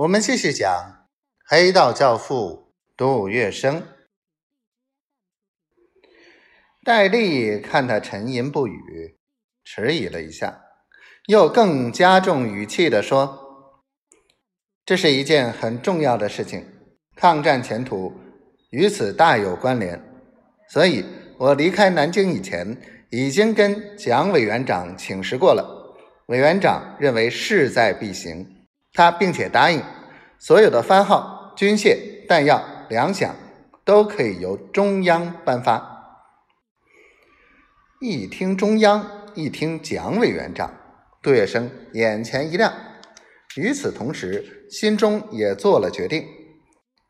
我们继续讲黑道教父杜月笙。戴笠看他沉吟不语，迟疑了一下，又更加重语气的说：“这是一件很重要的事情，抗战前途与此大有关联，所以我离开南京以前，已经跟蒋委员长请示过了，委员长认为势在必行。”他并且答应，所有的番号、军械、弹药、粮饷都可以由中央颁发。一听中央，一听蒋委员长，杜月笙眼前一亮。与此同时，心中也做了决定：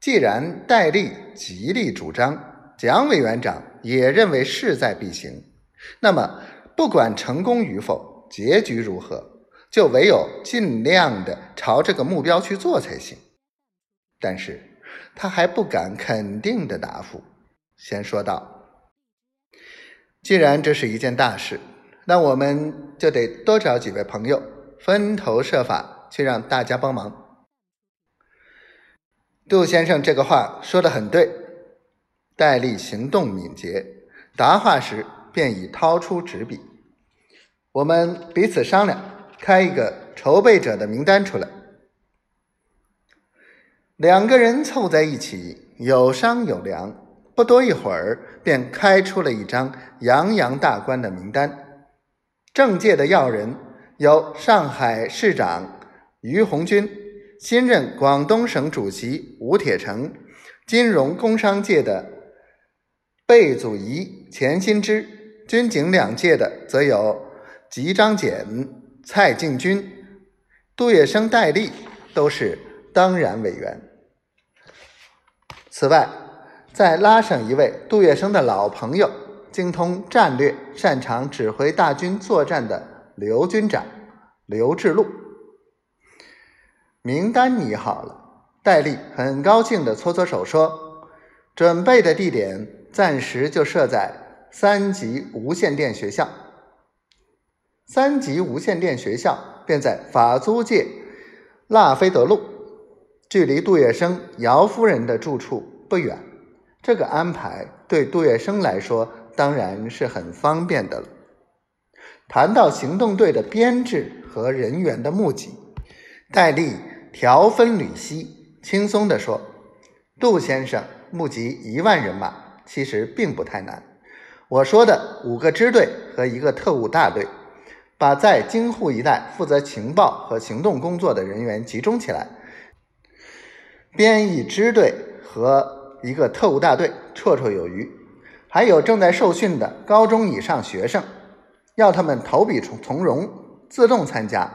既然戴笠极力主张，蒋委员长也认为势在必行，那么不管成功与否，结局如何？就唯有尽量的朝这个目标去做才行，但是他还不敢肯定的答复，先说道：“既然这是一件大事，那我们就得多找几位朋友，分头设法去让大家帮忙。”杜先生这个话说的很对，戴笠行动敏捷，答话时便已掏出纸笔，我们彼此商量。开一个筹备者的名单出来，两个人凑在一起，有商有量，不多一会儿便开出了一张洋洋大观的名单。政界的要人有上海市长于鸿钧，新任广东省主席吴铁城，金融工商界的贝祖仪、钱新之，军警两界的则有吉章俭。蔡敬军、杜月笙、戴笠都是当然委员。此外，再拉上一位杜月笙的老朋友，精通战略、擅长指挥大军作战的刘军长刘志禄。名单拟好了，戴笠很高兴地搓搓手说：“准备的地点暂时就设在三级无线电学校。”三级无线电学校便在法租界拉菲德路，距离杜月笙姚夫人的住处不远。这个安排对杜月笙来说当然是很方便的了。谈到行动队的编制和人员的募集，戴笠条分缕析，轻松地说：“杜先生募集一万人马，其实并不太难。我说的五个支队和一个特务大队。”把在京沪一带负责情报和行动工作的人员集中起来，编一支队和一个特务大队绰绰有余。还有正在受训的高中以上学生，要他们投笔从从容，自动参加。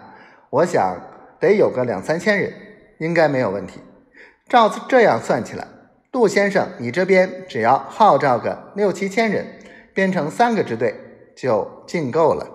我想得有个两三千人，应该没有问题。照这样算起来，杜先生，你这边只要号召个六七千人，编成三个支队就尽够了。